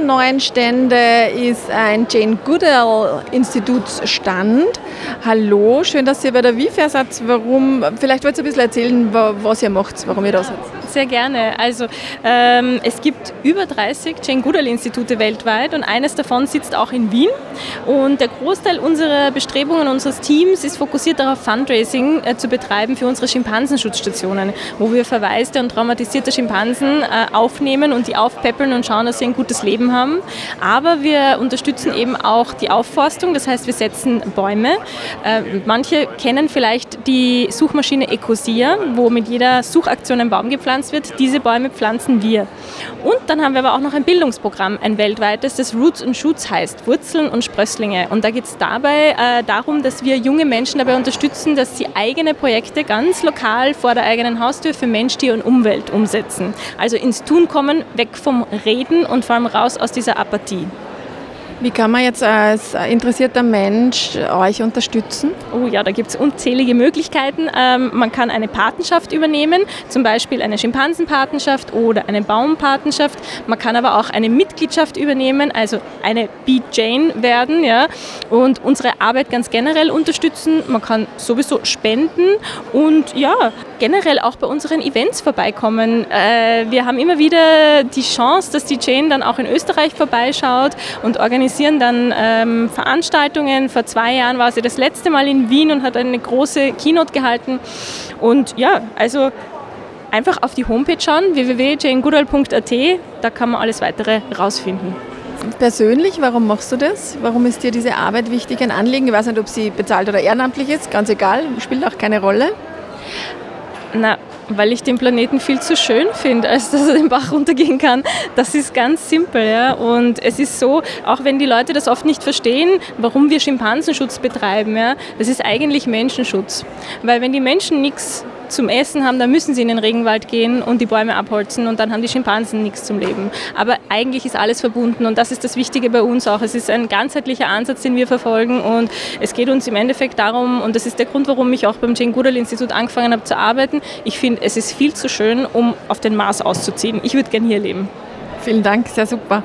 neuen Stände ist ein Jane Goodall Institutsstand. Hallo, schön, dass ihr bei der WIFA seid. Warum, vielleicht wollt ihr ein bisschen erzählen, was ihr macht, warum ihr da seid. Sehr gerne. Also ähm, es gibt über 30 Jane Goodall Institute weltweit und eines davon sitzt auch in Wien. Und der Großteil unserer Bestrebungen unseres Teams ist fokussiert darauf, Fundraising äh, zu betreiben für unsere Schimpansenschutzstationen, wo wir verwaiste und traumatisierte Schimpansen äh, aufnehmen und die aufpäppeln und schauen, dass sie ein gutes Leben haben. Aber wir unterstützen eben auch die Aufforstung, das heißt, wir setzen Bäume. Äh, manche kennen vielleicht die Suchmaschine Ecosia, wo mit jeder Suchaktion ein Baum gepflanzt wird. Diese Bäume pflanzen wir. Und dann haben wir aber auch noch ein Bildungsprogramm, ein weltweites, das Roots and Shoots heißt, Wurzeln und Sprösslinge. Und da geht es dabei äh, darum, dass wir junge Menschen dabei unterstützen, dass sie eigene Projekte ganz lokal vor der eigenen Haustür für Mensch, Tier und Umwelt umsetzen. Also ins Tun kommen, weg vom Reden und vor allem raus aus dieser Apathie. Wie kann man jetzt als interessierter Mensch euch unterstützen? Oh ja, da gibt es unzählige Möglichkeiten. Ähm, man kann eine Patenschaft übernehmen, zum Beispiel eine Schimpansenpatenschaft oder eine Baumpatenschaft. Man kann aber auch eine Mitgliedschaft übernehmen, also eine Be Jane werden ja, und unsere Arbeit ganz generell unterstützen. Man kann sowieso spenden und ja, generell auch bei unseren Events vorbeikommen. Äh, wir haben immer wieder die Chance, dass die Jane dann auch in Österreich vorbeischaut und organisiert organisieren dann ähm, Veranstaltungen. Vor zwei Jahren war sie das letzte Mal in Wien und hat eine große Keynote gehalten. Und ja, also einfach auf die Homepage schauen, www.janegoodall.at, da kann man alles weitere rausfinden. Persönlich, warum machst du das? Warum ist dir diese Arbeit wichtig, ein Anliegen? Ich weiß nicht, ob sie bezahlt oder ehrenamtlich ist, ganz egal, spielt auch keine Rolle. Na, weil ich den Planeten viel zu schön finde, als dass er den Bach runtergehen kann. Das ist ganz simpel. Ja? Und es ist so, auch wenn die Leute das oft nicht verstehen, warum wir Schimpansenschutz betreiben, ja? das ist eigentlich Menschenschutz. Weil wenn die Menschen nichts zum Essen haben, dann müssen sie in den Regenwald gehen und die Bäume abholzen und dann haben die Schimpansen nichts zum Leben. Aber eigentlich ist alles verbunden und das ist das Wichtige bei uns auch. Es ist ein ganzheitlicher Ansatz, den wir verfolgen und es geht uns im Endeffekt darum, und das ist der Grund, warum ich auch beim Jane Goodall Institut angefangen habe zu arbeiten, ich finde, es ist viel zu schön, um auf den Mars auszuziehen. Ich würde gerne hier leben. Vielen Dank, sehr super.